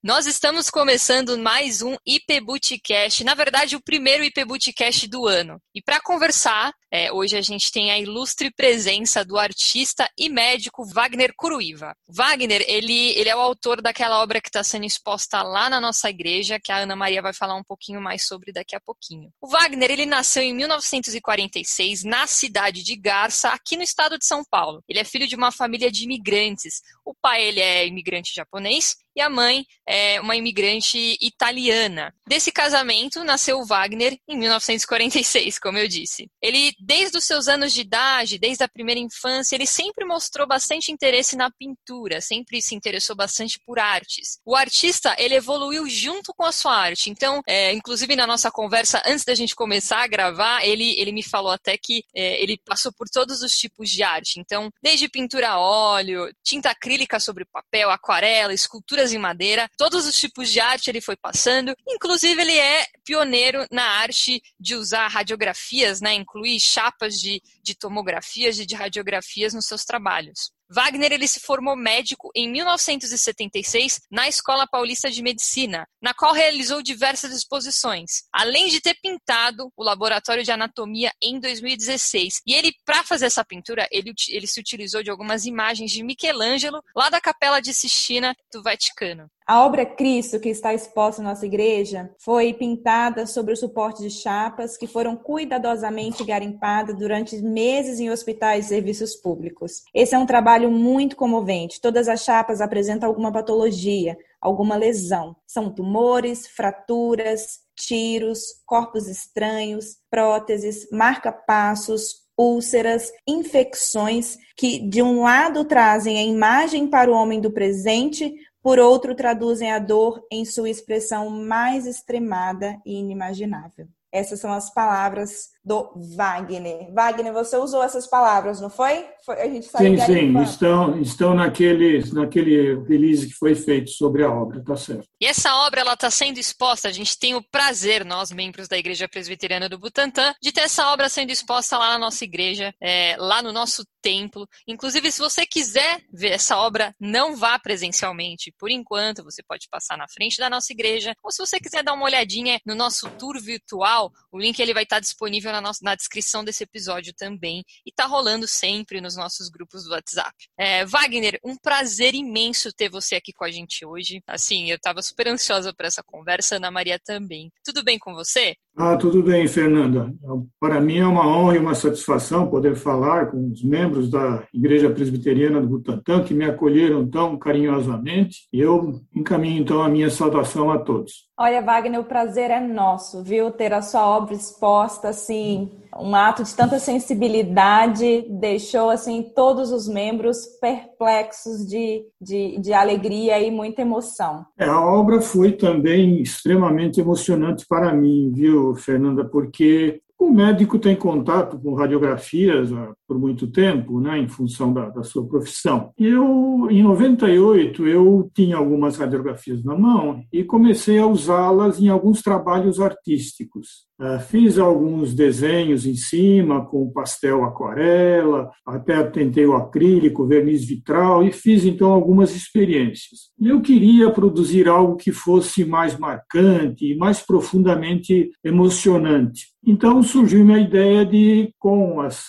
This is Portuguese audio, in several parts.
Nós estamos começando mais um IP Bootcast, na verdade o primeiro IP Bootcast do ano. E para conversar, é, hoje a gente tem a ilustre presença do artista e médico Wagner Curuiva. Wagner, ele, ele é o autor daquela obra que está sendo exposta lá na nossa igreja, que a Ana Maria vai falar um pouquinho mais sobre daqui a pouquinho. O Wagner, ele nasceu em 1946 na cidade de Garça, aqui no estado de São Paulo. Ele é filho de uma família de imigrantes. O pai, ele é imigrante japonês e a mãe é uma imigrante italiana. Desse casamento nasceu Wagner em 1946, como eu disse. Ele, desde os seus anos de idade, desde a primeira infância, ele sempre mostrou bastante interesse na pintura, sempre se interessou bastante por artes. O artista, ele evoluiu junto com a sua arte. Então, é, inclusive na nossa conversa, antes da gente começar a gravar, ele, ele me falou até que é, ele passou por todos os tipos de arte. Então, desde pintura a óleo, tinta acrílica sobre papel, aquarela, esculturas em madeira, todos os tipos de arte ele foi passando. Inclusive, ele é pioneiro na arte de usar radiografias, né, incluir chapas de, de tomografias e de radiografias nos seus trabalhos. Wagner ele se formou médico em 1976 na Escola Paulista de Medicina, na qual realizou diversas exposições, além de ter pintado o laboratório de anatomia em 2016. E ele, para fazer essa pintura, ele, ele se utilizou de algumas imagens de Michelangelo, lá da Capela de Sistina do Vaticano. A obra Cristo, que está exposta na nossa igreja, foi pintada sobre o suporte de chapas que foram cuidadosamente garimpadas durante meses em hospitais e serviços públicos. Esse é um trabalho muito comovente. Todas as chapas apresentam alguma patologia, alguma lesão. São tumores, fraturas, tiros, corpos estranhos, próteses, marca-passos, úlceras, infecções que, de um lado, trazem a imagem para o homem do presente, por outro, traduzem a dor em sua expressão mais extremada e inimaginável. Essas são as palavras do Wagner. Wagner, você usou essas palavras, não foi? foi a gente sim, sim, estão, estão naquele, naquele release que foi feito sobre a obra, tá certo. E essa obra ela está sendo exposta, a gente tem o prazer, nós, membros da Igreja Presbiteriana do Butantã, de ter essa obra sendo exposta lá na nossa igreja, é, lá no nosso templo. Inclusive, se você quiser ver essa obra, não vá presencialmente. Por enquanto, você pode passar na frente da nossa igreja, ou se você quiser dar uma olhadinha no nosso tour virtual, o link ele vai estar disponível na, nossa, na descrição desse episódio também. E tá rolando sempre nos nossos grupos do WhatsApp. É, Wagner, um prazer imenso ter você aqui com a gente hoje. Assim, eu estava super ansiosa por essa conversa, Ana Maria também. Tudo bem com você? Ah, tudo bem, Fernanda. Para mim é uma honra e uma satisfação poder falar com os membros da Igreja Presbiteriana do Butantã, que me acolheram tão carinhosamente. Eu encaminho então a minha saudação a todos. Olha, Wagner, o prazer é nosso, viu? Ter a sua obra exposta, assim, um ato de tanta sensibilidade, deixou, assim, todos os membros perplexos de, de, de alegria e muita emoção. É, a obra foi também extremamente emocionante para mim, viu, Fernanda? Porque o médico tem contato com radiografias por muito tempo, né, em função da, da, sua profissão. Eu, em 98, eu tinha algumas radiografias na mão e comecei a usá-las em alguns trabalhos artísticos. Uh, fiz alguns desenhos em cima com pastel aquarela, até tentei o acrílico, verniz vitral e fiz então algumas experiências. Eu queria produzir algo que fosse mais marcante e mais profundamente emocionante. Então surgiu a ideia de, com as,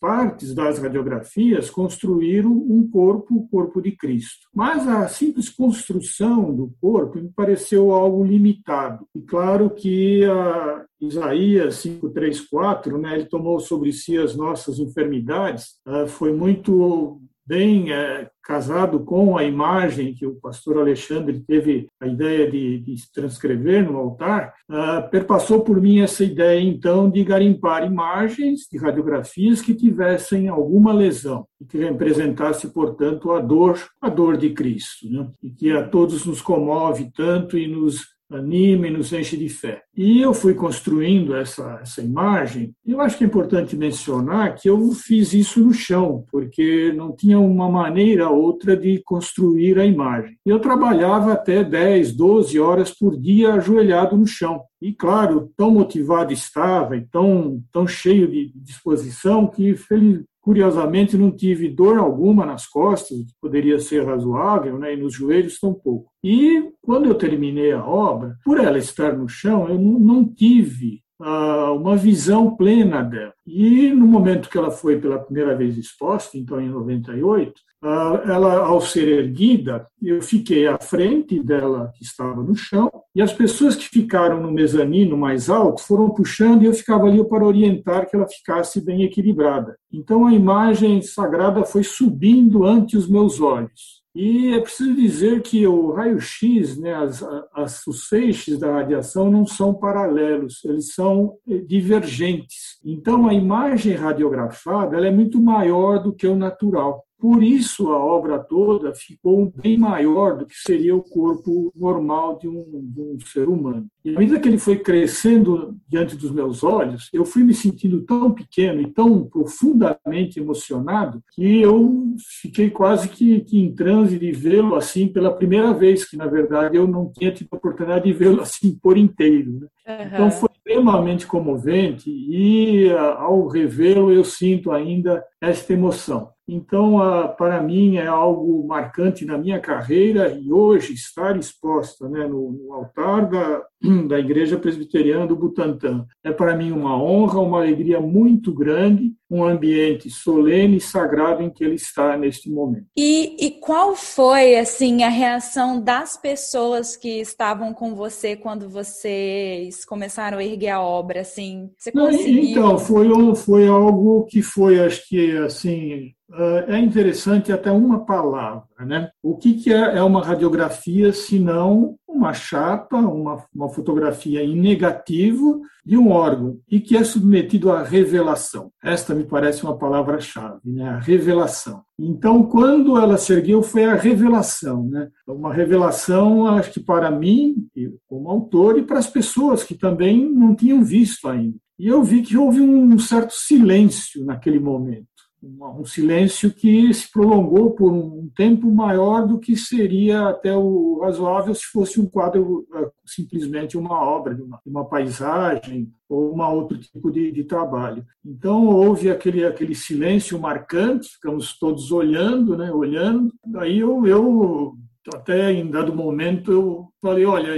partes das radiografias, construir um corpo, o corpo de Cristo. Mas a simples construção do corpo me pareceu algo limitado. E claro que a Isaías 5:3-4, né, ele tomou sobre si as nossas enfermidades, uh, foi muito bem é, casado com a imagem que o pastor Alexandre teve a ideia de, de transcrever no altar, uh, perpassou por mim essa ideia, então, de garimpar imagens de radiografias que tivessem alguma lesão e que representasse, portanto, a dor, a dor de Cristo, né? e que a todos nos comove tanto e nos anima e nos enche de fé. E eu fui construindo essa, essa imagem. Eu acho que é importante mencionar que eu fiz isso no chão, porque não tinha uma maneira outra de construir a imagem. Eu trabalhava até 10, 12 horas por dia ajoelhado no chão. E, claro, tão motivado estava e tão, tão cheio de disposição que, curiosamente, não tive dor alguma nas costas, que poderia ser razoável, né, e nos joelhos tampouco. E quando eu terminei a obra, por ela estar no chão, eu não tive uma visão plena dela. E no momento que ela foi pela primeira vez exposta, então em 98, ela, ao ser erguida, eu fiquei à frente dela, que estava no chão, e as pessoas que ficaram no mezanino mais alto foram puxando e eu ficava ali para orientar que ela ficasse bem equilibrada. Então a imagem sagrada foi subindo ante os meus olhos. E é preciso dizer que o raio-x, né, as, as, os feixes da radiação não são paralelos, eles são eh, divergentes. Então, a imagem radiografada ela é muito maior do que o natural. Por isso, a obra toda ficou bem maior do que seria o corpo normal de um, de um, ser humano. E à medida que ele foi crescendo diante dos meus olhos, eu fui me sentindo tão pequeno e tão profundamente emocionado que eu fiquei quase que, que em transe de vê-lo assim pela primeira vez, que na verdade eu não tinha tido a oportunidade de vê-lo assim por inteiro. Né? Uhum. Então foi extremamente comovente e ao revê-lo eu sinto ainda esta emoção. Então, para mim, é algo marcante na minha carreira e hoje estar exposta né, no, no, altar da, da Igreja Presbiteriana do Butantã é para mim uma honra, uma alegria muito grande, um ambiente solene e sagrado em que ele está neste momento. E, e qual foi assim a reação das pessoas que estavam com você quando vocês começaram a erguer a obra? Assim, você conseguiu? Então, foi, foi algo que foi, acho que assim é interessante até uma palavra. Né? O que, é, é uma radiografia se não uma chapa, uma, uma fotografia em negativo de um órgão e que é submetido à revelação? Esta me parece uma palavra-chave, né? a revelação. Então, quando ela se ergueu, foi a revelação. Né? Uma revelação, acho que para mim, como autor, e para as pessoas que também não tinham visto ainda. E eu vi que houve um certo silêncio naquele momento um silêncio que se prolongou por um tempo maior do que seria até o razoável se fosse um quadro é, simplesmente uma obra, uma, uma paisagem ou uma outro tipo de, de, trabalho. Então houve aquele aquele silêncio marcante, ficamos todos olhando, né, olhando. Aí eu, eu até em dado momento eu falei, olha,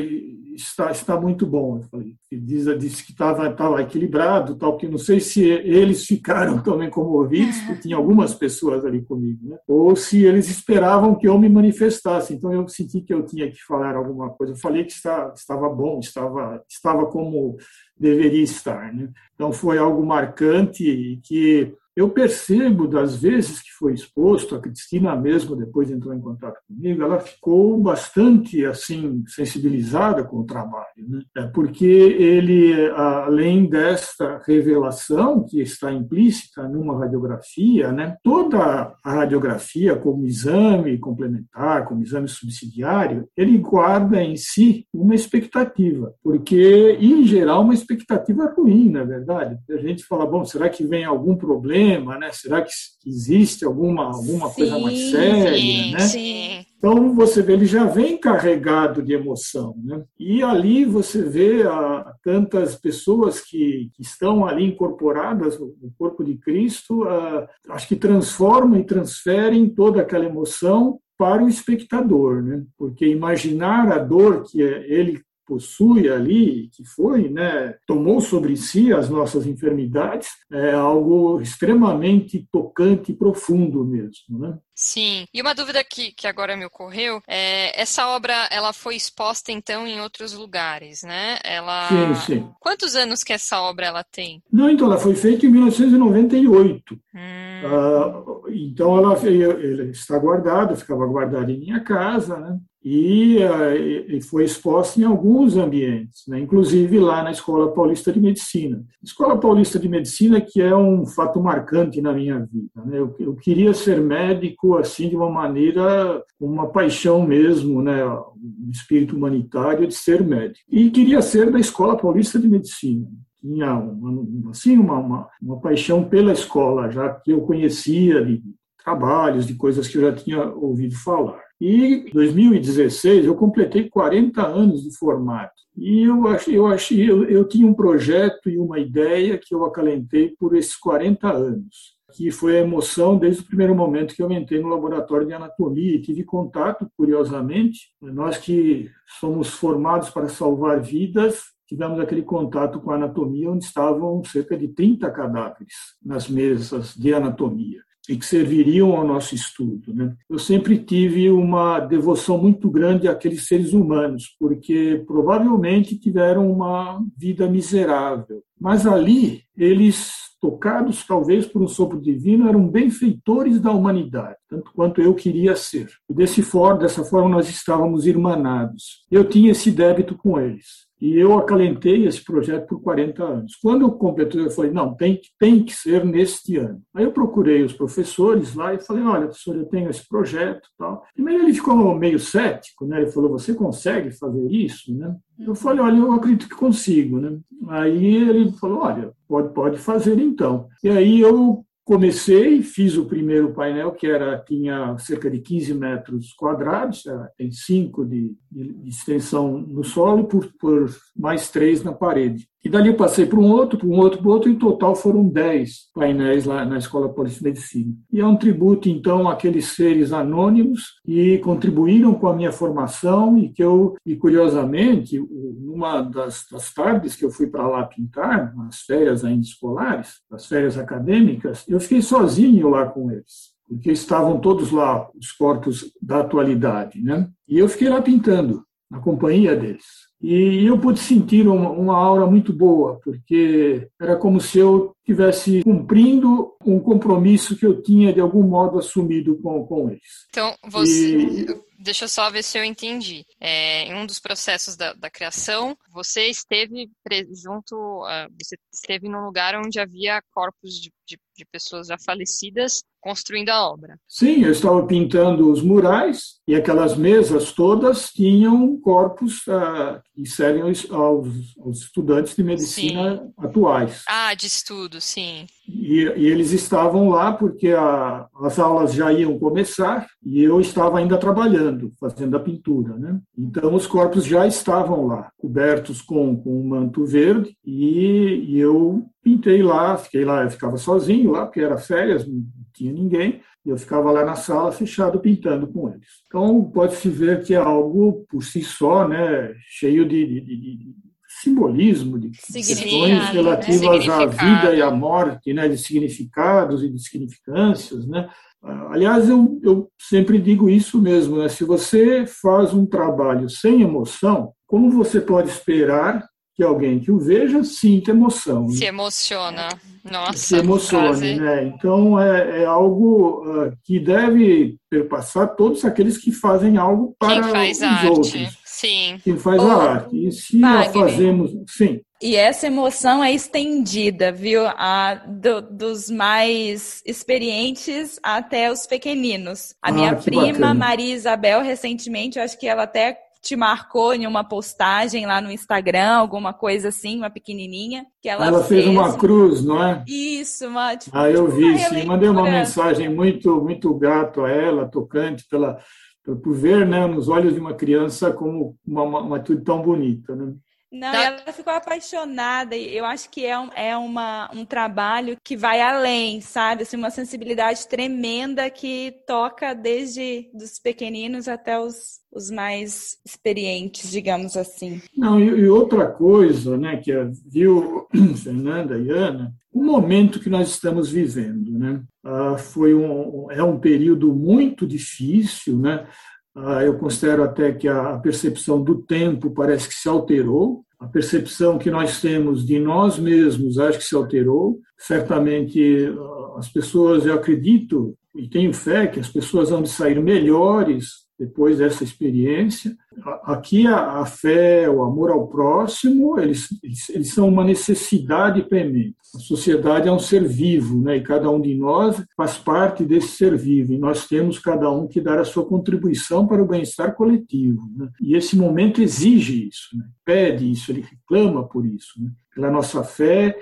está, está muito bom. Eu falei, diz, disse que estava estava equilibrado, tal, que não sei se eles ficaram também comovidos, porque tinha algumas pessoas ali comigo, né? ou se eles esperavam que eu me manifestasse. Então eu senti que eu tinha que falar alguma coisa. Eu falei que está, estava bom, estava, estava como deveria estar. Né? Então foi algo marcante e que eu percebo das vezes que foi exposto, a Cristina mesmo depois entrou em contato comigo, ela ficou bastante assim sensibilizada com o trabalho, né? É porque ele, além desta revelação que está implícita numa radiografia, né? Toda a radiografia como exame complementar, como exame subsidiário, ele guarda em si uma expectativa, porque em geral uma expectativa ruim, na verdade. A gente fala, bom, será que vem algum problema problema, né? Será que existe alguma, alguma sim, coisa mais séria, sim, né? Sim. Então você vê, ele já vem carregado de emoção, né? E ali você vê a, tantas pessoas que, que, estão ali incorporadas no, corpo de Cristo, a, acho que transformam e transferem toda aquela emoção para o espectador, né? Porque imaginar a dor que ele possui ali, que foi, né, tomou sobre si as nossas enfermidades, é algo extremamente tocante e profundo mesmo, né? Sim. E uma dúvida que, que agora me ocorreu é essa obra ela foi exposta então em outros lugares, né? Ela Sim, sim. Quantos anos que essa obra ela tem? Não, então ela foi feita em 1998. Hum. Uh, então ela, ela está guardada, ficava guardada em minha casa, né? e, uh, e, foi exposta em alguns ambientes, né? inclusive lá na Escola Paulista de Medicina. Escola Paulista de Medicina que é um fato marcante na minha vida. Né? Eu, eu, queria ser médico assim de uma maneira, uma paixão mesmo, né? um espírito humanitário de ser médico. E queria ser da Escola Paulista de Medicina tinha uma, assim uma, uma, uma, paixão pela escola já que eu conhecia de trabalhos de coisas que eu já tinha ouvido falar e em 2016 eu completei 40 anos de formato. E eu achei, eu achei, eu, eu tinha um projeto e uma ideia que eu acalentei por esses 40 anos. Que foi a emoção desde o primeiro momento que eu entrei no laboratório de anatomia e tive contato, curiosamente, nós que somos formados para salvar vidas, tivemos aquele contato com a anatomia, onde estavam cerca de 30 cadáveres nas mesas de anatomia e que serviriam ao nosso estudo. Né? Eu sempre tive uma devoção muito grande àqueles seres humanos, porque provavelmente tiveram uma vida miserável. Mas ali, eles, tocados talvez por um sopro divino, eram benfeitores da humanidade, tanto quanto eu queria ser. E desse for, dessa forma, nós estávamos irmanados. Eu tinha esse débito com eles. E eu acalentei esse projeto por 40 anos. Quando eu completei, eu falei, não, tem, tem que ser neste ano. Aí eu procurei os professores lá e falei, olha, professor, eu tenho esse projeto tal. Primeiro ele ficou meio cético, né? Ele falou, você consegue fazer isso, né? Eu falei, olha, eu acredito que consigo, né? Aí ele falou, olha, pode, pode fazer então. E aí eu Comecei, fiz o primeiro painel, que era tinha cerca de 15 metros quadrados, tem 5 de, de, extensão no solo, por, por mais 3 na parede. E dali eu passei para um outro, para um outro, para outro, e em total foram 10 painéis lá na Escola Paulista de Medicina. E é um tributo, então, àqueles seres anônimos que contribuíram com a minha formação e que eu, e curiosamente, numa das, das tardes que eu fui para lá pintar, nas férias ainda escolares, as férias acadêmicas, eu fiquei sozinho lá com eles porque estavam todos lá, os corpos da atualidade, né? E eu fiquei lá pintando, na companhia deles. E eu pude sentir uma, uma aura muito boa, porque era como se eu estivesse cumprindo um compromisso que eu tinha, de algum modo, assumido com, com eles. Então, você. E... Deixa eu só ver se eu entendi. É, em um dos processos da, da criação, você esteve junto, uh, você esteve num lugar onde havia corpos de, de, de pessoas já falecidas construindo a obra. Sim, eu estava pintando os murais e aquelas mesas todas tinham corpos uh, que servem aos, aos, estudantes de medicina sim. atuais. Ah, de estudo, sim. E, e eles estavam lá porque a, as aulas já iam começar e eu estava ainda trabalhando, fazendo a pintura. Né? Então, os corpos já estavam lá, cobertos com, com um manto verde, e, e eu pintei lá, fiquei lá, eu ficava sozinho lá, porque era férias, tinha ninguém, e eu ficava lá na sala fechado pintando com eles. Então, pode-se ver que é algo por si só, né, cheio de, de, de simbolismo, de questões relativas à vida e à morte, né, de significados e de significâncias, né. Aliás, eu, eu sempre digo isso mesmo, né? Se você faz um trabalho sem emoção, como você pode esperar que alguém que o veja sinta emoção? Né? Se emociona. Nossa, se emocione, né? Então é, é algo uh, que deve perpassar todos aqueles que fazem algo para Quem faz os arte. outros. Sim. Quem faz a arte. E se Wagner. a fazemos, sim. E essa emoção é estendida, viu? A, do, dos mais experientes até os pequeninos. A ah, minha prima, bacana. Maria Isabel, recentemente, eu acho que ela até te marcou em uma postagem lá no Instagram, alguma coisa assim, uma pequenininha, que ela, ela fez, fez uma cruz, não é? Isso, uma tipo, Ah, eu vi, sim. Mandei uma mensagem muito muito grato a ela, tocante pela por ver, né, nos olhos de uma criança como uma, uma, uma atitude tão bonita, né? Não, tá. ela ficou apaixonada. Eu acho que é, um, é uma, um trabalho que vai além, sabe? Assim, uma sensibilidade tremenda que toca desde os pequeninos até os, os mais experientes, digamos assim. Não, e, e outra coisa, né, que viu Fernanda e Ana, o momento que nós estamos vivendo, né? Ah, foi um, é um período muito difícil, né? Ah, eu considero até que a percepção do tempo parece que se alterou, a percepção que nós temos de nós mesmos acho que se alterou. Certamente ah, as pessoas, eu acredito e tenho fé que as pessoas vão sair melhores depois dessa experiência. Aqui a, a, fé, o amor ao próximo, eles, eles, são uma necessidade premente. A sociedade é um ser vivo, né? e cada um de nós faz parte desse ser vivo, e nós temos cada um que dar a sua contribuição para o bem-estar coletivo. Né? E esse momento exige isso, né? pede isso, ele reclama por isso, né? pela nossa fé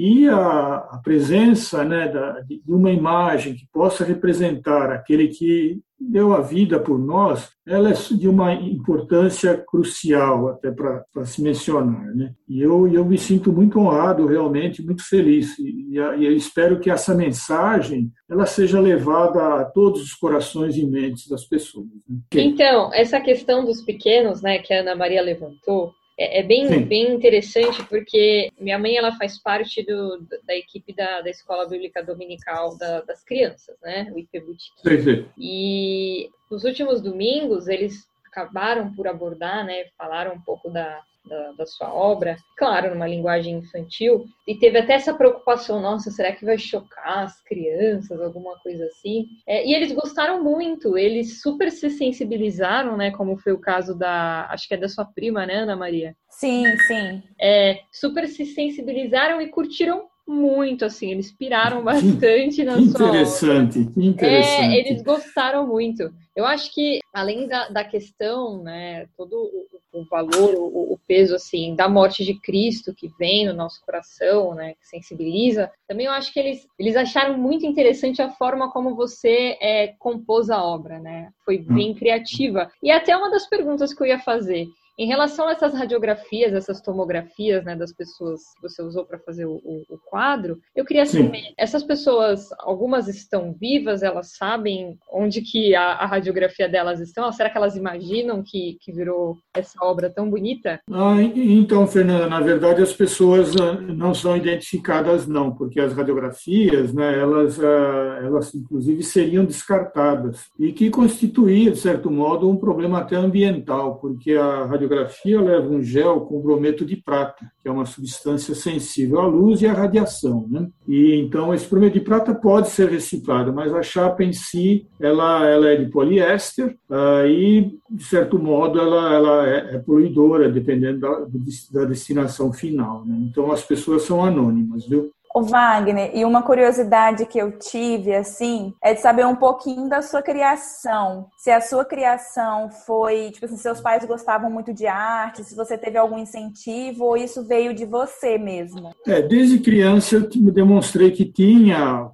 E a, a presença né, da, de uma imagem que possa representar aquele que deu a vida por nós, ela é de uma importância crucial até para se mencionar, né? E eu, eu me sinto muito honrado, realmente muito feliz e, e eu espero que essa mensagem ela seja levada a todos os corações e mentes das pessoas. Né? Então essa questão dos pequenos, né, que a Ana Maria levantou, é, é, bem, bem interessante porque minha mãe ela faz parte do, da equipe da, da Escola Bíblica Dominical da, das Crianças, né? O IPBUT. Sim, sim. E nos últimos domingos eles acabaram por abordar, né? Falaram um pouco da, da, da, sua obra, claro, numa linguagem infantil, e teve até essa preocupação, nossa, será que vai chocar as crianças, alguma coisa assim? É, e eles gostaram muito, eles super se sensibilizaram, né, como foi o caso da, acho que é da sua prima, né, Ana Maria? Sim, sim. É, super se sensibilizaram e curtiram muito, assim, eles piraram bastante na sua interessante, obra. interessante. É, eles gostaram muito. Eu acho que, além da, da questão, né, todo o, o valor, o, o, peso, assim, da morte de Cristo que vem no nosso coração, né, que sensibiliza, também eu acho que eles, eles acharam muito interessante a forma como você é, compôs a obra, né, foi bem hum. criativa. E até uma das perguntas que eu ia fazer, em relação a essas radiografias, essas tomografias né, das pessoas que você usou para fazer o, o, o, quadro, eu queria saber, Sim. essas pessoas, algumas estão vivas, elas sabem onde que a, a, radiografia delas estão? Será que elas imaginam que, que virou essa obra tão bonita? Ah, então, Fernanda, na verdade as pessoas ah, não são identificadas não, porque as radiografias, né, elas, ah, elas inclusive seriam descartadas e que constituía, de certo modo, um problema até ambiental, porque a radiografia leva um gel com brometo de prata, que é uma substância sensível à luz e à radiação. Né? E então esse brometo de prata pode ser reciclado, mas a chapa em si ela, ela é de poliéster uh, e de certo modo ela, ela é, é poluidora, dependendo da, da destinação final. Né? Então as pessoas são anônimas, viu? O Wagner, e uma curiosidade que eu tive, assim, é de saber um pouquinho da sua criação. Se a sua criação foi, tipo assim, seus pais gostavam muito de arte, se você teve algum incentivo, ou isso veio de você mesmo? É, desde criança eu demonstrei que tinha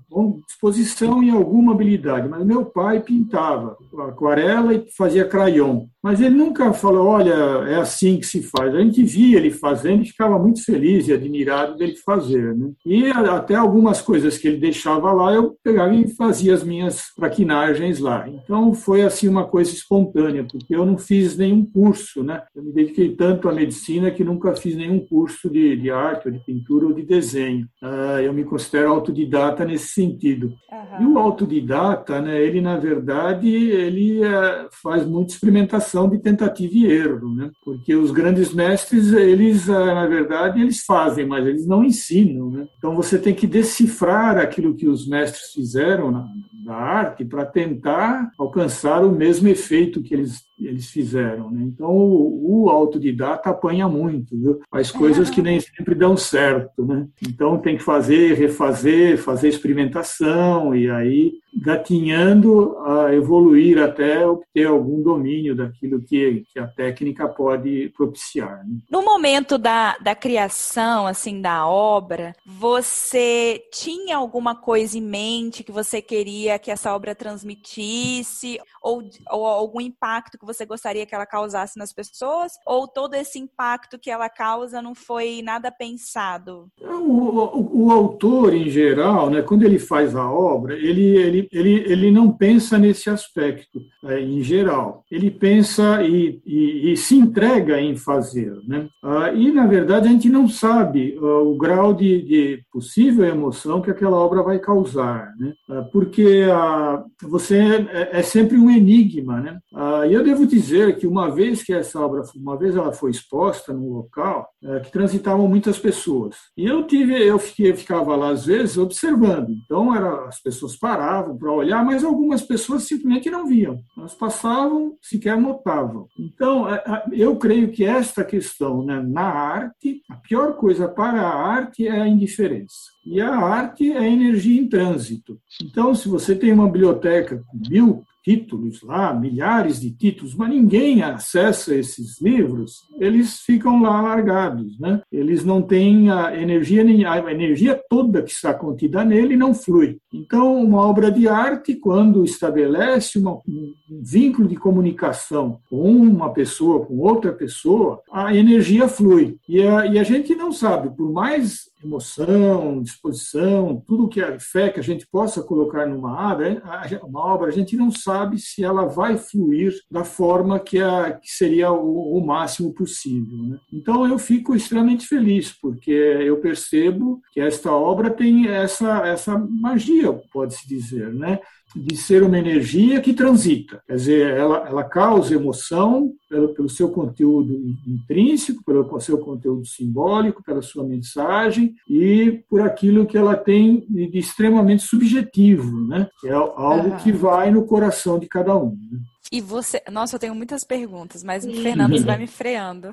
disposição e alguma habilidade, mas meu pai pintava aquarela e fazia crayon. Mas ele nunca falou, olha, é assim que se faz. A gente via ele fazendo e ficava muito feliz e admirado dele fazer. Né? E até algumas coisas que ele deixava lá, eu pegava e fazia as minhas traquinagens lá. Então foi assim uma coisa espontânea, porque eu não fiz nenhum curso. Né? Eu me dediquei tanto à medicina que nunca fiz nenhum curso de, de arte, ou de pintura, ou de desenho. Uh, eu me considero autodidata nesse sentido. Uhum. E o autodidata, né, ele na verdade, ele uh, faz muita experimentação de tentativa e erro, né? Porque os grandes mestres, eles, eh, na verdade, eles fazem, mas eles não ensinam, né? Então você tem que decifrar aquilo que os mestres fizeram na, na arte para tentar alcançar o mesmo efeito que eles eles fizeram. Né? Então, o, o, autodidata apanha muito, viu? faz coisas que nem sempre dão certo. Né? Então, tem que fazer, refazer, fazer experimentação e aí gatinhando a evoluir até obter algum domínio daquilo que, que a técnica pode propiciar. Né? No momento da, da criação, assim, da obra, você tinha alguma coisa em mente que você queria que essa obra transmitisse ou, ou algum impacto que você gostaria que ela causasse nas pessoas? Ou todo esse impacto que ela causa não foi nada pensado? O, o, o autor, em geral, né, quando ele faz a obra, ele, ele, ele, ele não pensa nesse aspecto, é, em geral. Ele pensa e, e, e, se entrega em fazer. Né? Ah, e, na verdade, a gente não sabe ah, o grau de, de, possível emoção que aquela obra vai causar, né? Ah, porque ah, você é, é, sempre um enigma. Né? Ah, e eu devo devo dizer que uma vez que essa obra, uma vez ela foi exposta num local é, que transitavam muitas pessoas, e eu tive, eu, fiquei, ficava lá às vezes observando. Então era, as pessoas paravam para olhar, mas algumas pessoas simplesmente não viam. Elas passavam, sequer notavam. Então é, eu creio que esta questão, né, na arte, a pior coisa para a arte é a indiferença. E a arte é energia em trânsito. Então, se você tem uma biblioteca com mil títulos lá, milhares de títulos, mas ninguém acessa esses livros, eles ficam lá largados, né? Eles não têm a energia, a energia toda que está contida nele não flui. Então, uma obra de arte, quando estabelece uma, um vínculo de comunicação com uma pessoa, com outra pessoa, a energia flui. E a, e a gente não sabe, por mais emoção, disposição, tudo que a fé que a gente possa colocar numa obra, uma obra, a gente não sabe se ela vai fluir da forma que, a, que seria o, o máximo possível. Né? Então eu fico extremamente feliz porque eu percebo que esta obra tem essa essa magia, pode-se dizer, né? De ser uma energia que transita. Quer dizer, ela, ela causa emoção pelo, pelo seu conteúdo intrínseco, pelo seu conteúdo simbólico, pela sua mensagem e por aquilo que ela tem de extremamente subjetivo, né? é algo que vai no coração de cada um. Né? E você. Nossa, eu tenho muitas perguntas, mas o Fernando vai me freando.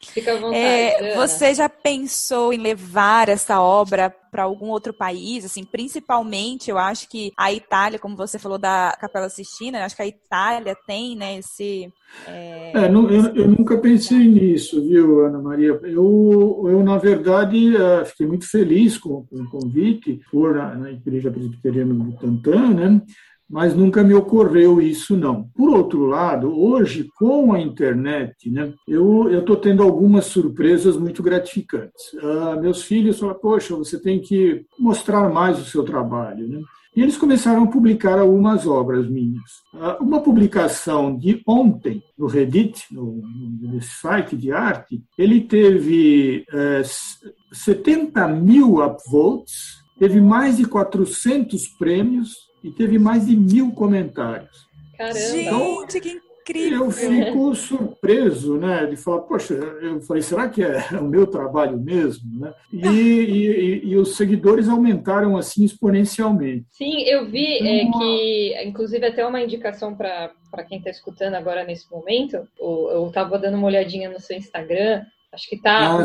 Fica à vontade. É, você já pensou em levar essa obra para algum outro país? Assim, principalmente, eu acho que a Itália, como você falou da Capela Sistina, acho que a Itália tem, né, esse. É, é não, eu, eu, nunca pensei nisso, viu, Ana Maria? Eu, eu na verdade, é, fiquei muito feliz com, com o convite por na, na Igreja Presbiteriana do Tantã, né? Mas nunca me ocorreu isso não. Por outro lado, hoje com a internet, né, eu estou tendo algumas surpresas muito gratificantes. Uh, meus filhos falam, poxa, você tem que mostrar mais o seu trabalho, né? E eles começaram a publicar algumas obras minhas. Uh, uma publicação de ontem no Reddit, no, no site de arte, ele teve uh, eh, 70 mil upvotes, teve mais de 400 prêmios e teve mais de mil comentários. Caramba! Gente, que incrível! Eu fico surpreso, né, de falar, poxa, eu falei, será que é o meu trabalho mesmo, né? E, e, e os seguidores aumentaram assim exponencialmente. Sim, eu vi é, então, que, inclusive, até uma indicação para para quem está escutando agora nesse momento, eu estava dando uma olhadinha no seu Instagram, acho que está ah,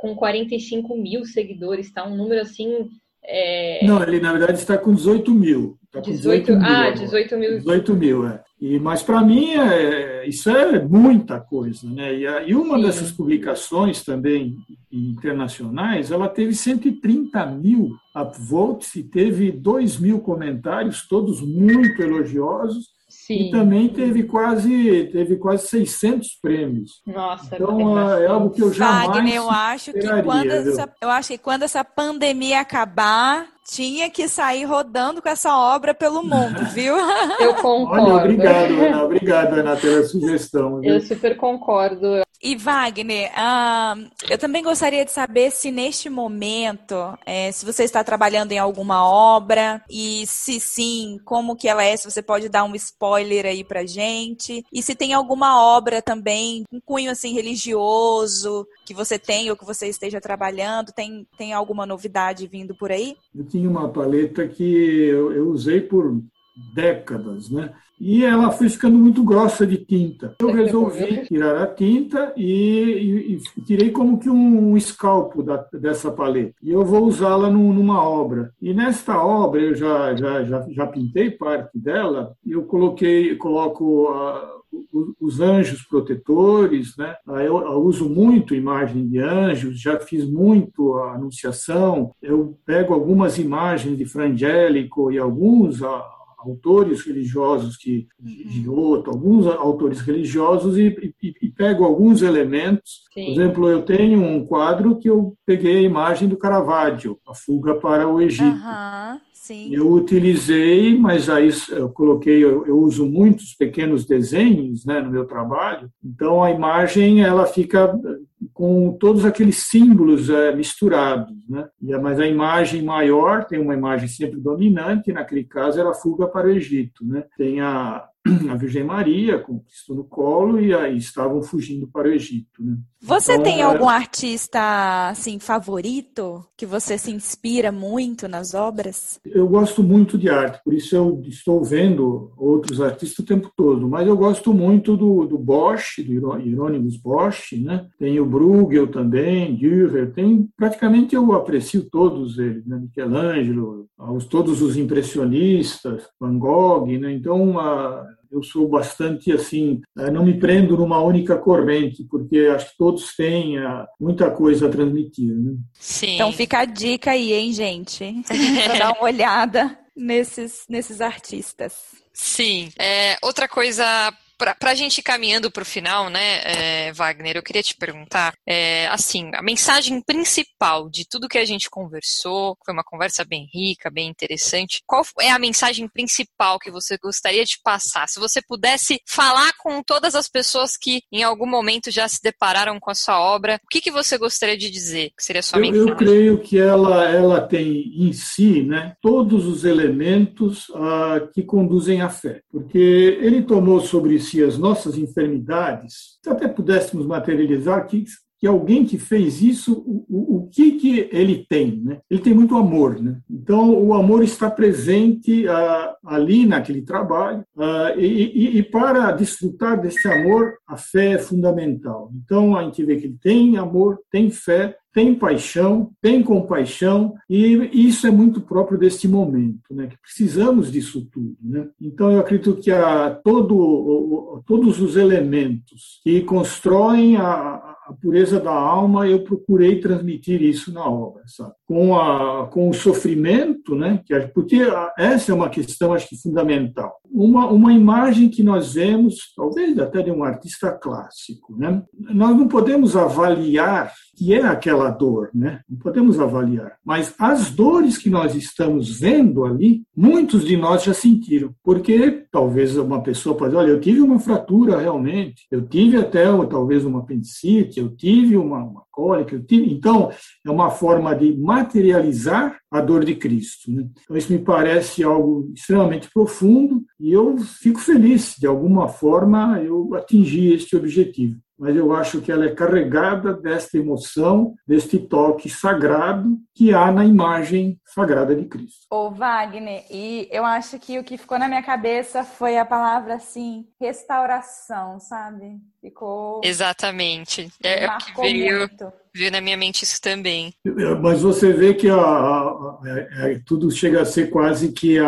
com 45 mil seguidores, tá um número assim é... Não, ele na verdade está com 18 mil. Com 18, 18 mil. Ah, 18 mil. 18 mil, é. E, mas para mim é, isso é muita coisa, né? E, e uma Sim. dessas publicações também internacionais, ela teve 130 mil upvotes e teve 2 mil comentários, todos muito elogiosos. Sim. E também teve quase, teve quase 600 prêmios. Nossa, então é, é algo que eu jamais Wagner, eu acho que quando essa, eu acho que quando essa pandemia acabar, tinha que sair rodando com essa obra pelo mundo, viu? Eu concordo. Olha, obrigado, Ana. Obrigado, Ana, pela sugestão. Viu? Eu super concordo. E Wagner, uh, eu também gostaria de saber se neste momento, é, se você está trabalhando em alguma obra e se sim, como que ela é, se você pode dar um spoiler aí pra gente. E se tem alguma obra também, um cunho assim religioso que você tem ou que você esteja trabalhando, tem, tem alguma novidade vindo por aí? Eu tinha uma paleta que eu, eu usei por décadas, né? E ela foi ficando muito grossa de tinta. Eu resolvi tirar a tinta e, e, e tirei como que um, um escalpo da, dessa paleta. E eu vou usá-la numa obra. E nesta obra eu já já, já, já pintei parte dela. Eu coloquei, coloco uh, os anjos protetores, né? Eu, uso muito imagem de anjos, já fiz muito a anunciação. Eu pego algumas imagens de Frangélico e alguns a, autores religiosos que, de uhum. outro, alguns autores religiosos e, e, e pego alguns elementos. Sim. Por exemplo, eu tenho um quadro que eu peguei a imagem do Caravaggio, a fuga para o Egito. Uhum. Sim. Eu utilizei, mas aí eu coloquei, eu, eu, uso muitos pequenos desenhos né, no meu trabalho, então a imagem ela fica com todos aqueles símbolos é, misturados. Né? Mas a imagem maior tem uma imagem sempre dominante, naquele caso era a fuga para o Egito. Né? Tem a, a Virgem Maria com Cristo no colo e aí estavam fugindo para o Egito. Né? Você então, tem é algum artista assim favorito que você se inspira muito nas obras? Eu gosto muito de arte, por isso eu estou vendo outros artistas o tempo todo. Mas eu gosto muito do, do Bosch, do Hieronymus Bosch, né? Tem o Bruegel também, Dürer, tem praticamente eu aprecio todos eles, né? Michelangelo, os, todos os impressionistas, Van Gogh, né? Então a, eu sou bastante assim, eh, não me prendo numa única corrente, porque acho que todos têm eh, muita coisa a transmitir. Né? Sim. Então fica a dica aí, hein, gente? para dar uma olhada nesses, nesses artistas. Sim. É, outra coisa para a gente ir caminhando para o final, né, é, Wagner, eu queria te perguntar, é, assim, a mensagem principal de tudo que a gente conversou, foi uma conversa bem rica, bem interessante, qual é a mensagem principal que você gostaria de passar? Se você pudesse falar com todas as pessoas que em algum momento já se depararam com a sua obra, o que, que você gostaria de dizer? Que seria a sua eu, mensagem? Eu creio que ela, ela tem em si, né, todos os elementos uh, que conduzem à fé, porque ele tomou sobre si as nossas enfermidades, se até pudéssemos materializar que, que alguém que fez isso, o, o, o que, que ele tem? Né? Ele tem muito amor. Né? Então, o amor está presente ah, ali naquele trabalho, ah, e, e, e, para desfrutar desse amor, a fé é fundamental. Então, a gente vê que ele tem amor, tem fé, tem paixão, tem compaixão, e isso é muito próprio deste momento, né? que precisamos disso tudo. Né? Então, eu acredito que a, todo, todos os elementos que constroem a, a pureza da alma, eu procurei transmitir isso na obra, sabe? Com, a, com o sofrimento, né? Porque essa é uma questão, acho que fundamental. Uma, uma imagem que nós vemos, talvez até de um artista clássico, né? Nós não podemos avaliar que é aquela dor, né? Não podemos avaliar. Mas as dores que nós estamos vendo ali, muitos de nós já sentiram. Porque talvez uma pessoa pode, olha, eu tive uma fratura realmente, eu tive até talvez uma apendicite, eu tive uma, uma cólica, eu tive. Então, é uma forma de materializar a dor de Cristo. Né? Então, isso me parece algo extremamente profundo e eu fico feliz, de alguma forma, eu atingi este objetivo mas eu acho que ela é carregada desta emoção, deste toque sagrado que há na imagem sagrada de Cristo. Ô Wagner, e eu acho que o que ficou na minha cabeça foi a palavra assim, restauração, sabe? Ficou Exatamente. É, é o que veio muito veio na minha mente isso também. Mas você vê que a, a, a, é, tudo chega a ser quase que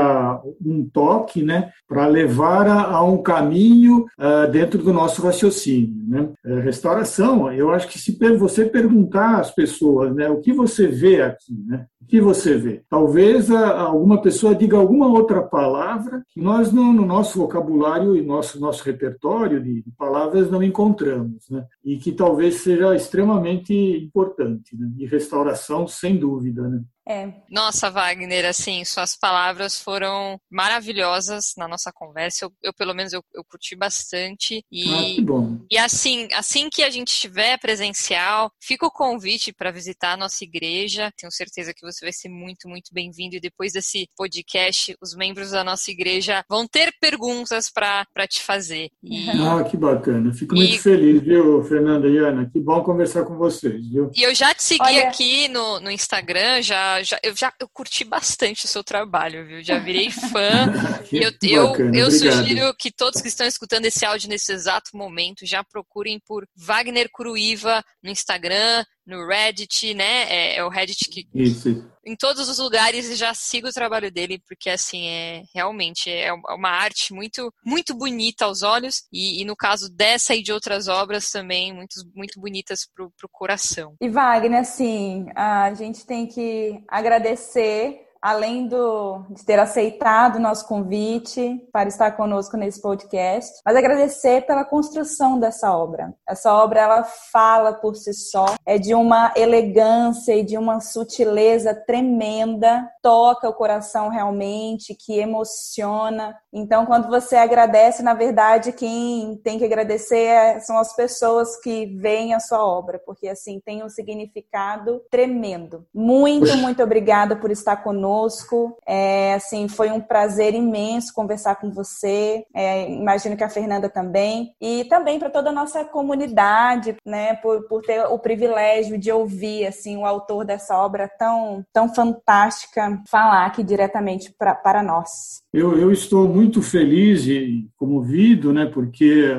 um toque, né, para levar a, um caminho dentro do nosso raciocínio, né? É, restauração. Eu acho que se você perguntar às pessoas, né, o que você vê aqui, né? Que você vê? Talvez alguma pessoa diga alguma outra palavra que nós no, no nosso vocabulário e nosso nosso repertório de palavras não encontramos, né? E que talvez seja extremamente importante, né? E restauração, sem dúvida, né? É. Nossa, Wagner, assim, suas palavras foram maravilhosas na nossa conversa. Eu, eu pelo menos, eu, eu, curti bastante. E, ah, que bom. E assim, assim que a gente estiver presencial, fica o convite para visitar a nossa igreja. Tenho certeza que você vai ser muito, muito bem-vindo. E depois desse podcast, os membros da nossa igreja vão ter perguntas para te fazer. E... Ah, que bacana. Fico e... muito feliz, viu, Fernanda e Ana? Que bom conversar com vocês, viu? E eu já te segui Olha... aqui no, no Instagram, já já, eu já eu curti bastante o seu trabalho, viu? Já virei fã. e eu, eu, eu sugiro que todos que estão escutando esse áudio nesse exato momento já procurem por Wagner Curuiva no Instagram, no Reddit, né? É, é o Reddit que. Isso. Em todos os lugares já sigo o trabalho dele, porque assim, é realmente é uma arte muito, muito bonita aos olhos, e, e no caso dessa e de outras obras também, muito, muito bonitas para o coração. E Wagner, assim, a gente tem que agradecer além do, de ter aceitado o nosso convite para estar conosco nesse podcast, mas agradecer pela construção dessa obra. Essa obra ela fala por si só, é de uma elegância e de uma sutileza tremenda, toca o coração realmente, que emociona. Então, quando você agradece, na verdade, quem tem que agradecer é, são as pessoas que veem a sua obra, porque assim tem um significado tremendo. Muito, muito obrigada por estar conosco conosco. É, assim, foi um prazer imenso conversar com você. É, imagino que a Fernanda também. E também para toda a nossa comunidade, né, por, por ter o privilégio de ouvir assim o autor dessa obra tão, tão fantástica falar aqui diretamente pra, para nós. Eu, eu estou muito feliz e comovido, né, porque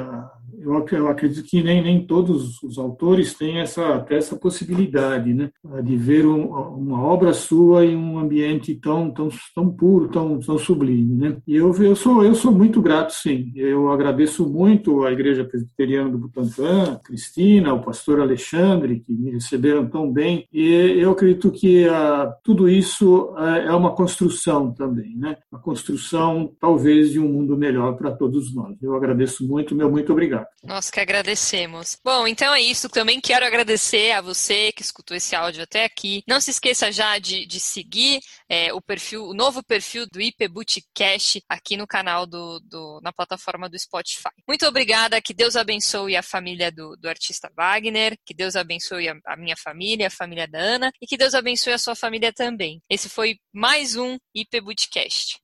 eu, acredito que nem, nem todos os autores têm essa, essa possibilidade né, de ver um, uma obra sua em um ambiente tão, tão, tão puro, tão, tão sublime. Né? E eu, eu, sou, eu sou muito grato, sim. Eu agradeço muito à Igreja Presbiteriana do Butantã, a Cristina, o pastor Alexandre, que me receberam tão bem. E eu acredito que tudo isso uh, é uma construção também, né? uma construção, talvez, de um mundo melhor para todos nós. Eu agradeço muito, meu muito obrigado. Nós que agradecemos. Bom, então é isso. Também quero agradecer a você que escutou esse áudio até aqui. Não se esqueça já de, de seguir é, o perfil, o novo perfil do IP Bootcast aqui no canal do, do, na plataforma do Spotify. Muito obrigada. Que Deus abençoe a família do, do artista Wagner. Que Deus abençoe a, a minha família, a família da Ana. E que Deus abençoe a sua família também. Esse foi mais um IP Bootcast.